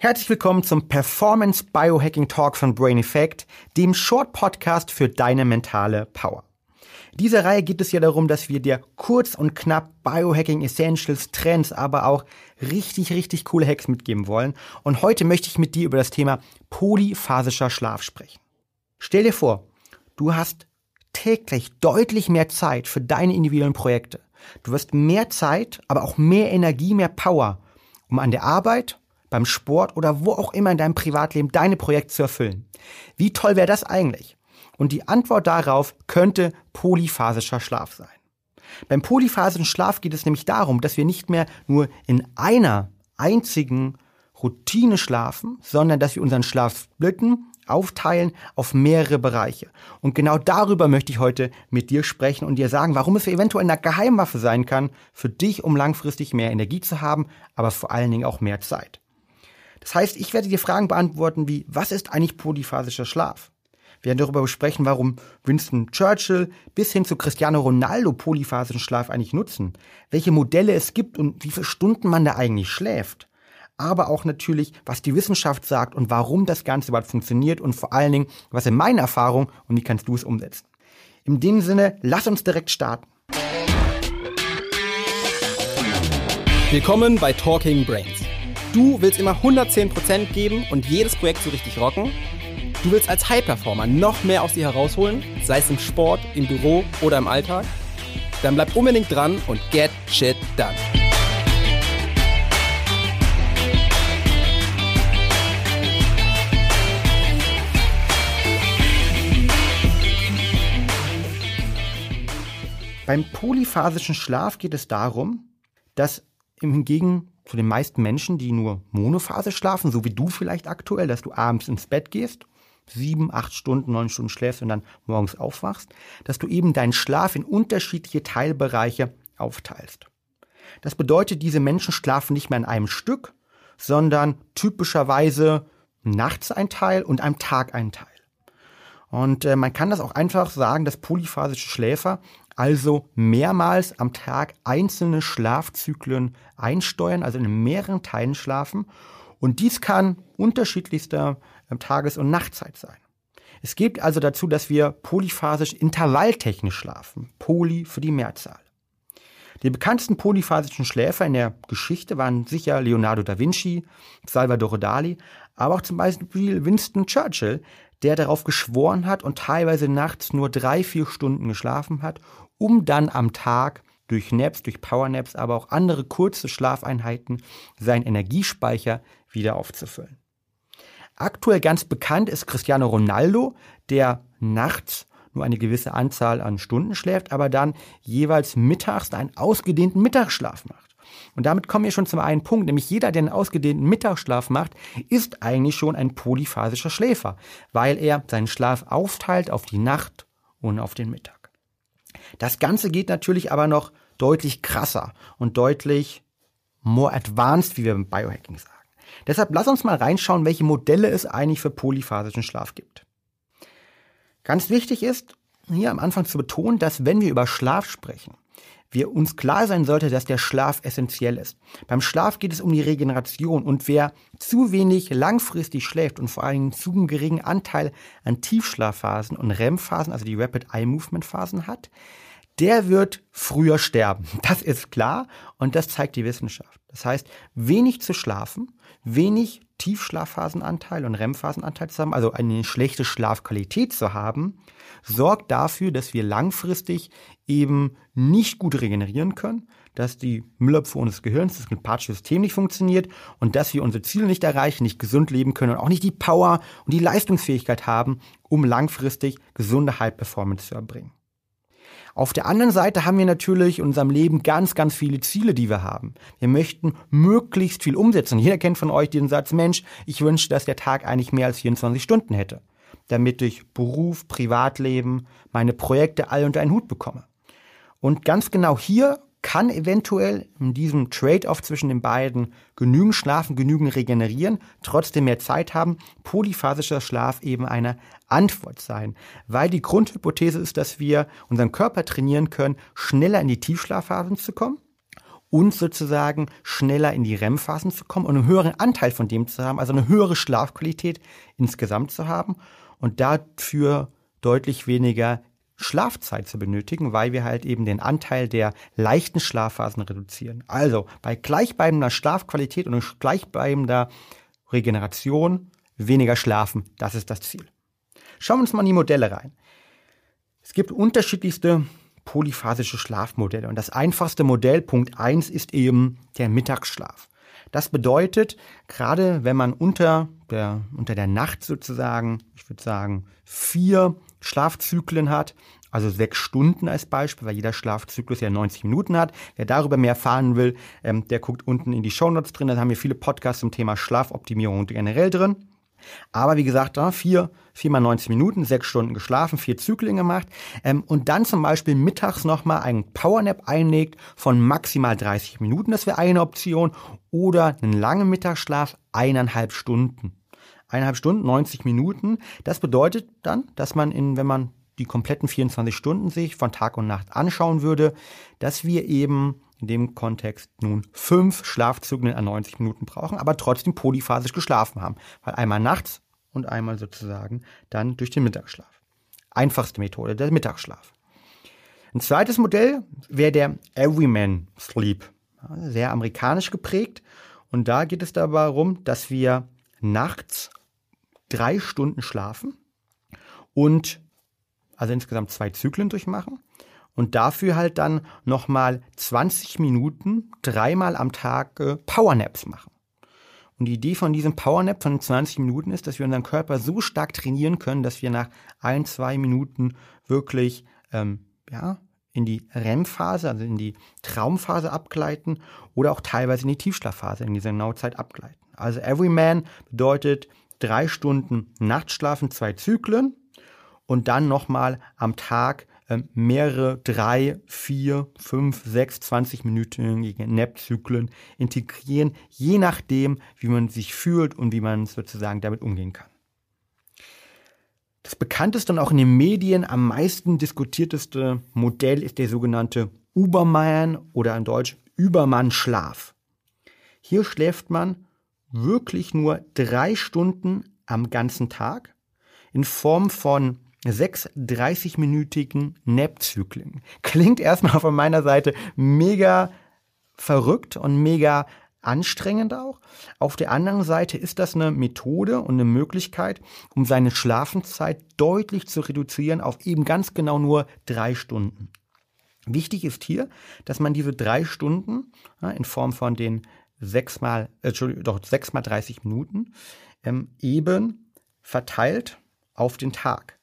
Herzlich willkommen zum Performance Biohacking Talk von Brain Effect, dem Short Podcast für deine mentale Power. In dieser Reihe geht es ja darum, dass wir dir kurz und knapp Biohacking Essentials, Trends, aber auch richtig, richtig coole Hacks mitgeben wollen. Und heute möchte ich mit dir über das Thema polyphasischer Schlaf sprechen. Stell dir vor, du hast täglich deutlich mehr Zeit für deine individuellen Projekte. Du wirst mehr Zeit, aber auch mehr Energie, mehr Power, um an der Arbeit beim Sport oder wo auch immer in deinem Privatleben deine Projekte zu erfüllen. Wie toll wäre das eigentlich? Und die Antwort darauf könnte polyphasischer Schlaf sein. Beim polyphasischen Schlaf geht es nämlich darum, dass wir nicht mehr nur in einer einzigen Routine schlafen, sondern dass wir unseren Schlaf splitten, aufteilen auf mehrere Bereiche. Und genau darüber möchte ich heute mit dir sprechen und dir sagen, warum es eventuell eine Geheimwaffe sein kann für dich, um langfristig mehr Energie zu haben, aber vor allen Dingen auch mehr Zeit. Das heißt, ich werde dir Fragen beantworten wie, was ist eigentlich polyphasischer Schlaf? Wir werden darüber besprechen, warum Winston Churchill bis hin zu Cristiano Ronaldo polyphasischen Schlaf eigentlich nutzen, welche Modelle es gibt und wie viele Stunden man da eigentlich schläft. Aber auch natürlich, was die Wissenschaft sagt und warum das Ganze überhaupt funktioniert und vor allen Dingen, was in meiner Erfahrung und wie kannst du es umsetzen. In dem Sinne, lass uns direkt starten. Willkommen bei Talking Brains Du willst immer 110% geben und jedes Projekt so richtig rocken. Du willst als High-Performer noch mehr aus dir herausholen, sei es im Sport, im Büro oder im Alltag. Dann bleib unbedingt dran und get shit done. Beim polyphasischen Schlaf geht es darum, dass im Hingegen zu den meisten Menschen, die nur Monophase schlafen, so wie du vielleicht aktuell, dass du abends ins Bett gehst, sieben, acht Stunden, neun Stunden schläfst und dann morgens aufwachst, dass du eben deinen Schlaf in unterschiedliche Teilbereiche aufteilst. Das bedeutet, diese Menschen schlafen nicht mehr an einem Stück, sondern typischerweise nachts ein Teil und am Tag ein Teil. Und äh, man kann das auch einfach sagen, dass polyphasische Schläfer also mehrmals am Tag einzelne Schlafzyklen einsteuern, also in mehreren Teilen schlafen. Und dies kann unterschiedlichster ähm, Tages- und Nachtzeit sein. Es geht also dazu, dass wir polyphasisch intervalltechnisch schlafen. Poly für die Mehrzahl. Die bekanntesten polyphasischen Schläfer in der Geschichte waren sicher Leonardo da Vinci, Salvador Dali, aber auch zum Beispiel Winston Churchill, der darauf geschworen hat und teilweise nachts nur drei, vier Stunden geschlafen hat, um dann am Tag durch Naps, durch Powernaps, aber auch andere kurze Schlafeinheiten seinen Energiespeicher wieder aufzufüllen. Aktuell ganz bekannt ist Cristiano Ronaldo, der nachts nur eine gewisse Anzahl an Stunden schläft, aber dann jeweils mittags einen ausgedehnten Mittagsschlaf macht. Und damit kommen wir schon zum einen Punkt, nämlich jeder, der einen ausgedehnten Mittagsschlaf macht, ist eigentlich schon ein polyphasischer Schläfer, weil er seinen Schlaf aufteilt auf die Nacht und auf den Mittag. Das Ganze geht natürlich aber noch deutlich krasser und deutlich more advanced, wie wir beim Biohacking sagen. Deshalb lass uns mal reinschauen, welche Modelle es eigentlich für polyphasischen Schlaf gibt. Ganz wichtig ist, hier am Anfang zu betonen, dass wenn wir über Schlaf sprechen, wir uns klar sein sollte, dass der Schlaf essentiell ist. Beim Schlaf geht es um die Regeneration und wer zu wenig langfristig schläft und vor allem zu geringen Anteil an Tiefschlafphasen und REM-Phasen, also die Rapid Eye Movement Phasen hat, der wird früher sterben. Das ist klar und das zeigt die Wissenschaft. Das heißt, wenig zu schlafen, wenig Tiefschlafphasenanteil und REM-Phasenanteil zu haben, also eine schlechte Schlafqualität zu haben, sorgt dafür, dass wir langfristig eben nicht gut regenerieren können, dass die Müllabfuhr unseres Gehirns, das sympathische System nicht funktioniert und dass wir unsere Ziele nicht erreichen, nicht gesund leben können und auch nicht die Power und die Leistungsfähigkeit haben, um langfristig gesunde High Performance zu erbringen. Auf der anderen Seite haben wir natürlich in unserem Leben ganz, ganz viele Ziele, die wir haben. Wir möchten möglichst viel umsetzen. Jeder kennt von euch den Satz, Mensch, ich wünsche, dass der Tag eigentlich mehr als 24 Stunden hätte, damit ich Beruf, Privatleben, meine Projekte all unter einen Hut bekomme. Und ganz genau hier kann eventuell in diesem Trade-off zwischen den beiden genügend schlafen, genügend regenerieren, trotzdem mehr Zeit haben, polyphasischer Schlaf eben eine Antwort sein. Weil die Grundhypothese ist, dass wir unseren Körper trainieren können, schneller in die Tiefschlafphasen zu kommen und sozusagen schneller in die REM-Phasen zu kommen und einen höheren Anteil von dem zu haben, also eine höhere Schlafqualität insgesamt zu haben und dafür deutlich weniger Schlafzeit zu benötigen, weil wir halt eben den Anteil der leichten Schlafphasen reduzieren. Also bei gleichbleibender Schlafqualität und gleichbleibender Regeneration weniger schlafen, das ist das Ziel. Schauen wir uns mal in die Modelle rein. Es gibt unterschiedlichste polyphasische Schlafmodelle und das einfachste Modell Punkt 1 ist eben der Mittagsschlaf. Das bedeutet, gerade wenn man unter der, unter der Nacht sozusagen, ich würde sagen, vier Schlafzyklen hat, also sechs Stunden als Beispiel, weil jeder Schlafzyklus ja 90 Minuten hat. Wer darüber mehr erfahren will, ähm, der guckt unten in die Shownotes drin. Da haben wir viele Podcasts zum Thema Schlafoptimierung generell drin. Aber wie gesagt, da vier, viermal 90 Minuten, sechs Stunden geschlafen, vier Zyklen gemacht ähm, und dann zum Beispiel mittags nochmal einen Powernap einlegt von maximal 30 Minuten, das wäre eine Option, oder einen langen Mittagsschlaf, eineinhalb Stunden. Eineinhalb Stunden, 90 Minuten. Das bedeutet dann, dass man in, wenn man die kompletten 24 Stunden sich von Tag und Nacht anschauen würde, dass wir eben in dem Kontext nun fünf Schlafzyklen an 90 Minuten brauchen, aber trotzdem polyphasisch geschlafen haben. Weil einmal nachts und einmal sozusagen dann durch den Mittagsschlaf. Einfachste Methode, der Mittagsschlaf. Ein zweites Modell wäre der Everyman Sleep. Sehr amerikanisch geprägt. Und da geht es darum, dass wir nachts drei Stunden schlafen und also insgesamt zwei Zyklen durchmachen und dafür halt dann nochmal 20 Minuten dreimal am Tag äh, Powernaps machen. Und die Idee von diesem Powernap von 20 Minuten ist, dass wir unseren Körper so stark trainieren können, dass wir nach ein, zwei Minuten wirklich ähm, ja, in die REM-Phase, also in die Traumphase abgleiten oder auch teilweise in die Tiefschlafphase, in diese Zeit abgleiten. Also Everyman bedeutet drei Stunden Nachtschlafen, zwei Zyklen und dann nochmal am Tag äh, mehrere drei, vier, fünf, sechs, 20 minütige Nap-Zyklen integrieren, je nachdem, wie man sich fühlt und wie man sozusagen damit umgehen kann. Das bekannteste und auch in den Medien am meisten diskutierteste Modell ist der sogenannte Ubermann oder in Deutsch Übermann-Schlaf. Hier schläft man wirklich nur drei Stunden am ganzen Tag in Form von sechs 30-minütigen Nap-Zyklen. Klingt erstmal von meiner Seite mega verrückt und mega anstrengend auch. Auf der anderen Seite ist das eine Methode und eine Möglichkeit, um seine Schlafenszeit deutlich zu reduzieren auf eben ganz genau nur drei Stunden. Wichtig ist hier, dass man diese drei Stunden in Form von den sechs mal, äh, doch sechs mal 30 Minuten ähm, eben verteilt auf den Tag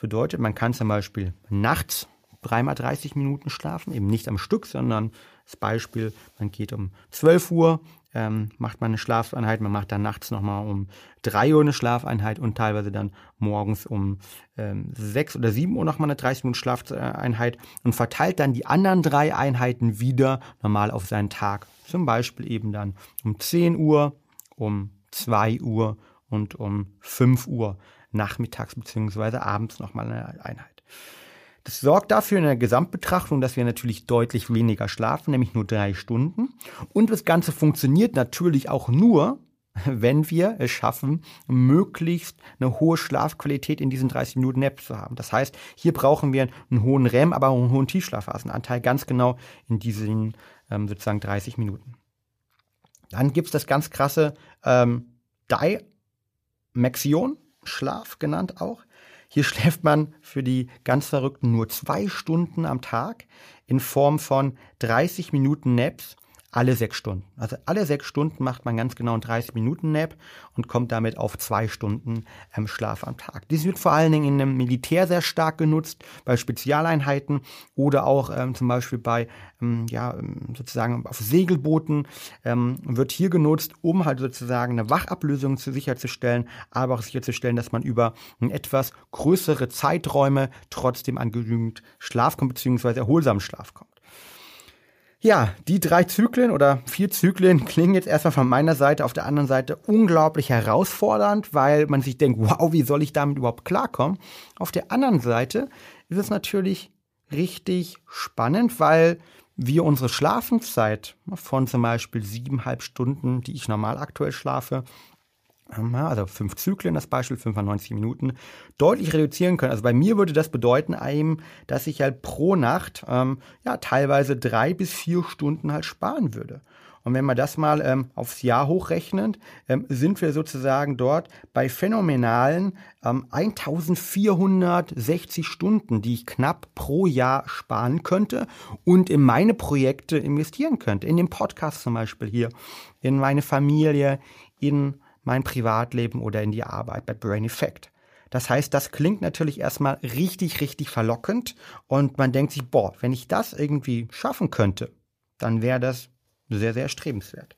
bedeutet, man kann zum Beispiel nachts dreimal 30 Minuten schlafen, eben nicht am Stück, sondern das Beispiel, man geht um 12 Uhr, ähm, macht man eine Schlafeinheit, man macht dann nachts nochmal um 3 Uhr eine Schlafeinheit und teilweise dann morgens um ähm, 6 oder 7 Uhr nochmal eine 30 Minuten Schlafeinheit und verteilt dann die anderen drei Einheiten wieder normal auf seinen Tag. Zum Beispiel eben dann um 10 Uhr, um 2 Uhr und um 5 Uhr nachmittags bzw. abends nochmal eine Einheit. Das sorgt dafür in der Gesamtbetrachtung, dass wir natürlich deutlich weniger schlafen, nämlich nur drei Stunden. Und das Ganze funktioniert natürlich auch nur, wenn wir es schaffen, möglichst eine hohe Schlafqualität in diesen 30 Minuten Nap zu haben. Das heißt, hier brauchen wir einen hohen REM, aber auch einen hohen Tiefschlafphasenanteil, ganz genau in diesen ähm, sozusagen 30 Minuten. Dann gibt's das ganz krasse ähm, Dimaxion. Schlaf genannt auch. Hier schläft man für die ganz Verrückten nur zwei Stunden am Tag in Form von 30 Minuten Naps alle sechs Stunden. Also alle sechs Stunden macht man ganz genau einen 30 Minuten Nap und kommt damit auf zwei Stunden ähm, Schlaf am Tag. Dies wird vor allen Dingen in einem Militär sehr stark genutzt, bei Spezialeinheiten oder auch ähm, zum Beispiel bei, ähm, ja, ähm, sozusagen auf Segelbooten ähm, wird hier genutzt, um halt sozusagen eine Wachablösung zu sicherzustellen, aber auch sicherzustellen, dass man über etwas größere Zeiträume trotzdem an genügend Schlaf kommt, beziehungsweise erholsamen Schlaf kommt. Ja, die drei Zyklen oder vier Zyklen klingen jetzt erstmal von meiner Seite auf der anderen Seite unglaublich herausfordernd, weil man sich denkt, wow, wie soll ich damit überhaupt klarkommen? Auf der anderen Seite ist es natürlich richtig spannend, weil wir unsere Schlafenszeit von zum Beispiel siebeneinhalb Stunden, die ich normal aktuell schlafe, also fünf Zyklen, das Beispiel, 95 Minuten, deutlich reduzieren können. Also bei mir würde das bedeuten eben, dass ich halt pro Nacht ähm, ja teilweise drei bis vier Stunden halt sparen würde. Und wenn man das mal ähm, aufs Jahr hochrechnet, ähm, sind wir sozusagen dort bei phänomenalen ähm, 1460 Stunden, die ich knapp pro Jahr sparen könnte und in meine Projekte investieren könnte. In den Podcast zum Beispiel hier, in meine Familie, in mein Privatleben oder in die Arbeit bei Brain Effect. Das heißt, das klingt natürlich erstmal richtig, richtig verlockend und man denkt sich, boah, wenn ich das irgendwie schaffen könnte, dann wäre das sehr, sehr erstrebenswert.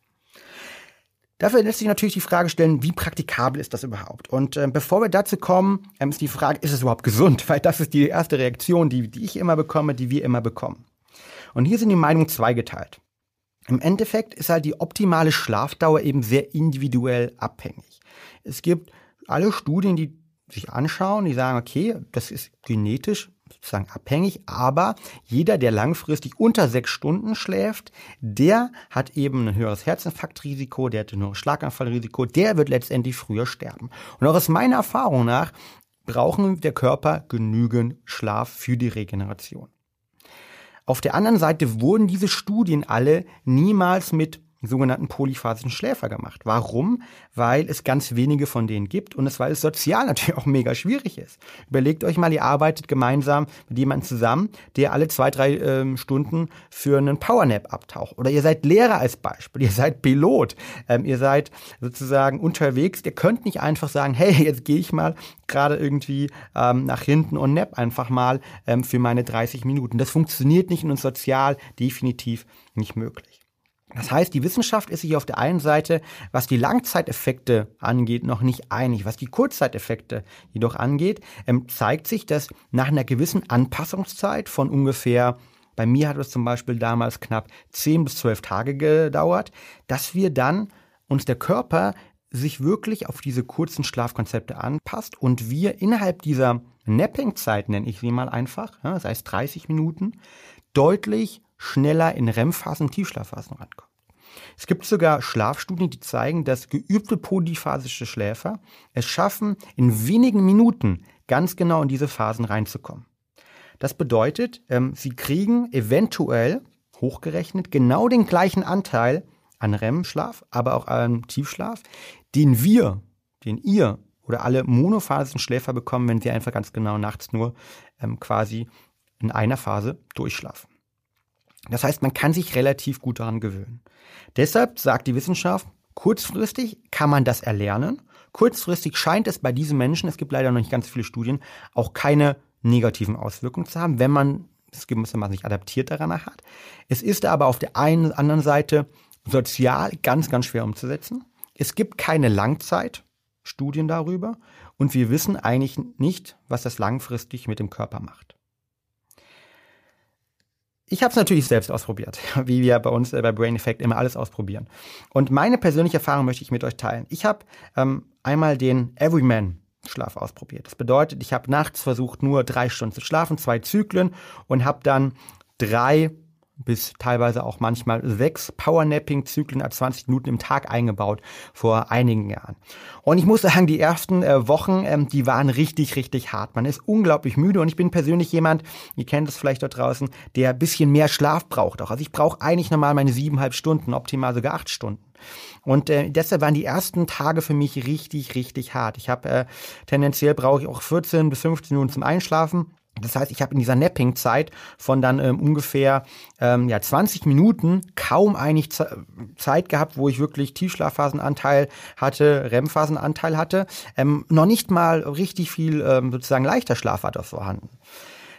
Dafür lässt sich natürlich die Frage stellen, wie praktikabel ist das überhaupt? Und äh, bevor wir dazu kommen, ähm, ist die Frage, ist es überhaupt gesund? Weil das ist die erste Reaktion, die, die ich immer bekomme, die wir immer bekommen. Und hier sind die Meinungen zweigeteilt. Im Endeffekt ist halt die optimale Schlafdauer eben sehr individuell abhängig. Es gibt alle Studien, die sich anschauen, die sagen, okay, das ist genetisch sozusagen abhängig, aber jeder, der langfristig unter sechs Stunden schläft, der hat eben ein höheres Herzinfarktrisiko, der hat ein höheres Schlaganfallrisiko, der wird letztendlich früher sterben. Und auch aus meiner Erfahrung nach brauchen der Körper genügend Schlaf für die Regeneration. Auf der anderen Seite wurden diese Studien alle niemals mit sogenannten polyphasischen Schläfer gemacht. Warum? Weil es ganz wenige von denen gibt und es, weil es sozial natürlich auch mega schwierig ist. Überlegt euch mal, ihr arbeitet gemeinsam mit jemandem zusammen, der alle zwei, drei ähm, Stunden für einen Powernap abtaucht. Oder ihr seid Lehrer als Beispiel, ihr seid Pilot, ähm, ihr seid sozusagen unterwegs, ihr könnt nicht einfach sagen, hey, jetzt gehe ich mal gerade irgendwie ähm, nach hinten und nap einfach mal ähm, für meine 30 Minuten. Das funktioniert nicht und sozial definitiv nicht möglich. Das heißt, die Wissenschaft ist sich auf der einen Seite, was die Langzeiteffekte angeht, noch nicht einig. Was die Kurzzeiteffekte jedoch angeht, ähm, zeigt sich, dass nach einer gewissen Anpassungszeit von ungefähr bei mir hat es zum Beispiel damals knapp 10 bis 12 Tage gedauert, dass wir dann uns der Körper sich wirklich auf diese kurzen Schlafkonzepte anpasst und wir innerhalb dieser Napping-Zeit, nenne ich sie mal einfach, das heißt 30 Minuten, deutlich schneller in REM-Phasen, Tiefschlafphasen rankommt. Es gibt sogar Schlafstudien, die zeigen, dass geübte polyphasische Schläfer es schaffen, in wenigen Minuten ganz genau in diese Phasen reinzukommen. Das bedeutet, ähm, sie kriegen eventuell hochgerechnet genau den gleichen Anteil an REM-Schlaf, aber auch an Tiefschlaf, den wir, den ihr oder alle monophasischen Schläfer bekommen, wenn sie einfach ganz genau nachts nur ähm, quasi in einer Phase durchschlafen. Das heißt, man kann sich relativ gut daran gewöhnen. Deshalb sagt die Wissenschaft, kurzfristig kann man das erlernen. Kurzfristig scheint es bei diesen Menschen, es gibt leider noch nicht ganz viele Studien, auch keine negativen Auswirkungen zu haben, wenn man es gewissermaßen sich adaptiert daran hat. Es ist aber auf der einen anderen Seite sozial ganz, ganz schwer umzusetzen. Es gibt keine Langzeitstudien darüber und wir wissen eigentlich nicht, was das langfristig mit dem Körper macht. Ich habe es natürlich selbst ausprobiert, wie wir bei uns äh, bei Brain Effect immer alles ausprobieren. Und meine persönliche Erfahrung möchte ich mit euch teilen. Ich habe ähm, einmal den Everyman Schlaf ausprobiert. Das bedeutet, ich habe nachts versucht, nur drei Stunden zu schlafen, zwei Zyklen und habe dann drei bis teilweise auch manchmal sechs Powernapping-Zyklen als 20 Minuten im Tag eingebaut vor einigen Jahren. Und ich muss sagen, die ersten äh, Wochen, ähm, die waren richtig, richtig hart. Man ist unglaublich müde und ich bin persönlich jemand, ihr kennt es vielleicht dort draußen, der ein bisschen mehr Schlaf braucht auch. Also ich brauche eigentlich normal meine siebeneinhalb Stunden, optimal sogar acht Stunden. Und äh, deshalb waren die ersten Tage für mich richtig, richtig hart. Ich habe äh, tendenziell brauche ich auch 14 bis 15 Minuten zum Einschlafen. Das heißt, ich habe in dieser Napping-Zeit von dann ähm, ungefähr ähm, ja, 20 Minuten kaum eigentlich Zeit gehabt, wo ich wirklich Tiefschlafphasenanteil hatte, REM-Phasenanteil hatte. Ähm, noch nicht mal richtig viel ähm, sozusagen leichter Schlaf war das vorhanden.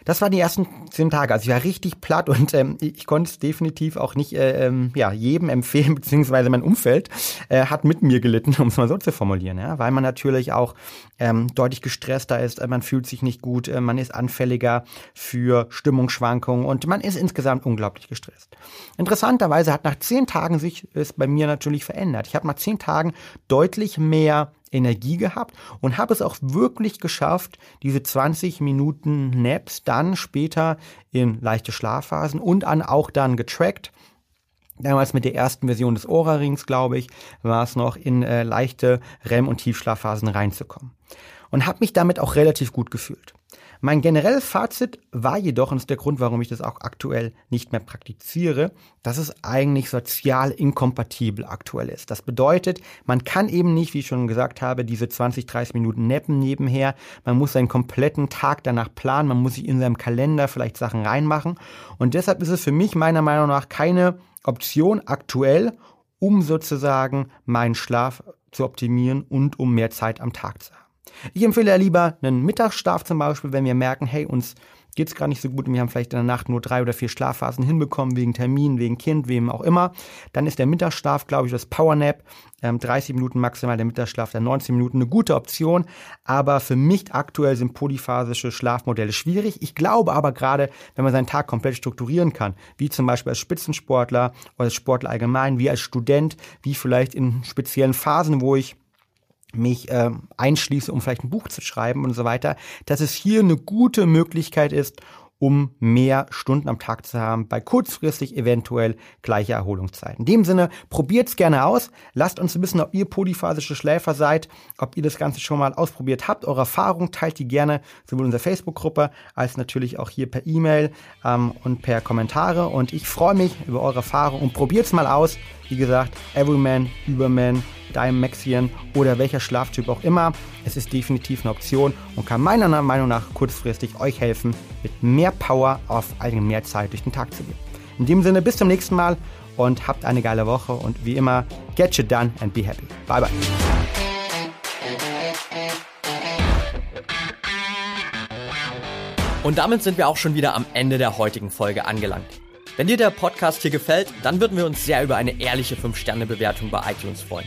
Das waren die ersten zehn Tage. Also ich war richtig platt und ähm, ich konnte es definitiv auch nicht äh, ähm, ja, jedem empfehlen, beziehungsweise mein Umfeld äh, hat mit mir gelitten, um es mal so zu formulieren, ja? weil man natürlich auch ähm, deutlich gestresster ist, äh, man fühlt sich nicht gut, äh, man ist anfälliger für Stimmungsschwankungen und man ist insgesamt unglaublich gestresst. Interessanterweise hat nach zehn Tagen sich es bei mir natürlich verändert. Ich habe nach zehn Tagen deutlich mehr Energie gehabt und habe es auch wirklich geschafft, diese 20 Minuten Naps dann später in leichte Schlafphasen und an auch dann getrackt. Damals mit der ersten Version des Aura-Rings, glaube ich, war es noch in äh, leichte REM- und Tiefschlafphasen reinzukommen. Und habe mich damit auch relativ gut gefühlt. Mein generelles Fazit war jedoch, und das ist der Grund, warum ich das auch aktuell nicht mehr praktiziere, dass es eigentlich sozial inkompatibel aktuell ist. Das bedeutet, man kann eben nicht, wie ich schon gesagt habe, diese 20, 30 Minuten neppen nebenher. Man muss seinen kompletten Tag danach planen. Man muss sich in seinem Kalender vielleicht Sachen reinmachen. Und deshalb ist es für mich meiner Meinung nach keine Option aktuell, um sozusagen meinen Schlaf zu optimieren und um mehr Zeit am Tag zu haben. Ich empfehle ja lieber einen Mittagsschlaf zum Beispiel, wenn wir merken, hey, uns geht es gar nicht so gut und wir haben vielleicht in der Nacht nur drei oder vier Schlafphasen hinbekommen, wegen Termin, wegen Kind, wem auch immer, dann ist der Mittagsschlaf, glaube ich, das Powernap, ähm, 30 Minuten maximal der Mittagsschlaf, der 19 Minuten eine gute Option, aber für mich aktuell sind polyphasische Schlafmodelle schwierig. Ich glaube aber gerade, wenn man seinen Tag komplett strukturieren kann, wie zum Beispiel als Spitzensportler oder als Sportler allgemein, wie als Student, wie vielleicht in speziellen Phasen, wo ich mich äh, einschließe, um vielleicht ein Buch zu schreiben und so weiter, dass es hier eine gute Möglichkeit ist, um mehr Stunden am Tag zu haben, bei kurzfristig eventuell gleiche Erholungszeiten. In dem Sinne, probiert's gerne aus. Lasst uns wissen, ob ihr polyphasische Schläfer seid, ob ihr das Ganze schon mal ausprobiert habt. Eure Erfahrung teilt die gerne sowohl in unserer Facebook-Gruppe als natürlich auch hier per E-Mail ähm, und per Kommentare. Und ich freue mich über eure Erfahrung und probiert's mal aus. Wie gesagt, Everyman, Überman, Dimaxian oder welcher Schlaftyp auch immer. Es ist definitiv eine Option und kann meiner Meinung nach kurzfristig euch helfen, mit mehr Power auf allgemein mehr Zeit durch den Tag zu gehen. In dem Sinne, bis zum nächsten Mal und habt eine geile Woche und wie immer, get shit done and be happy. Bye bye. Und damit sind wir auch schon wieder am Ende der heutigen Folge angelangt. Wenn dir der Podcast hier gefällt, dann würden wir uns sehr über eine ehrliche 5-Sterne-Bewertung bei iTunes freuen.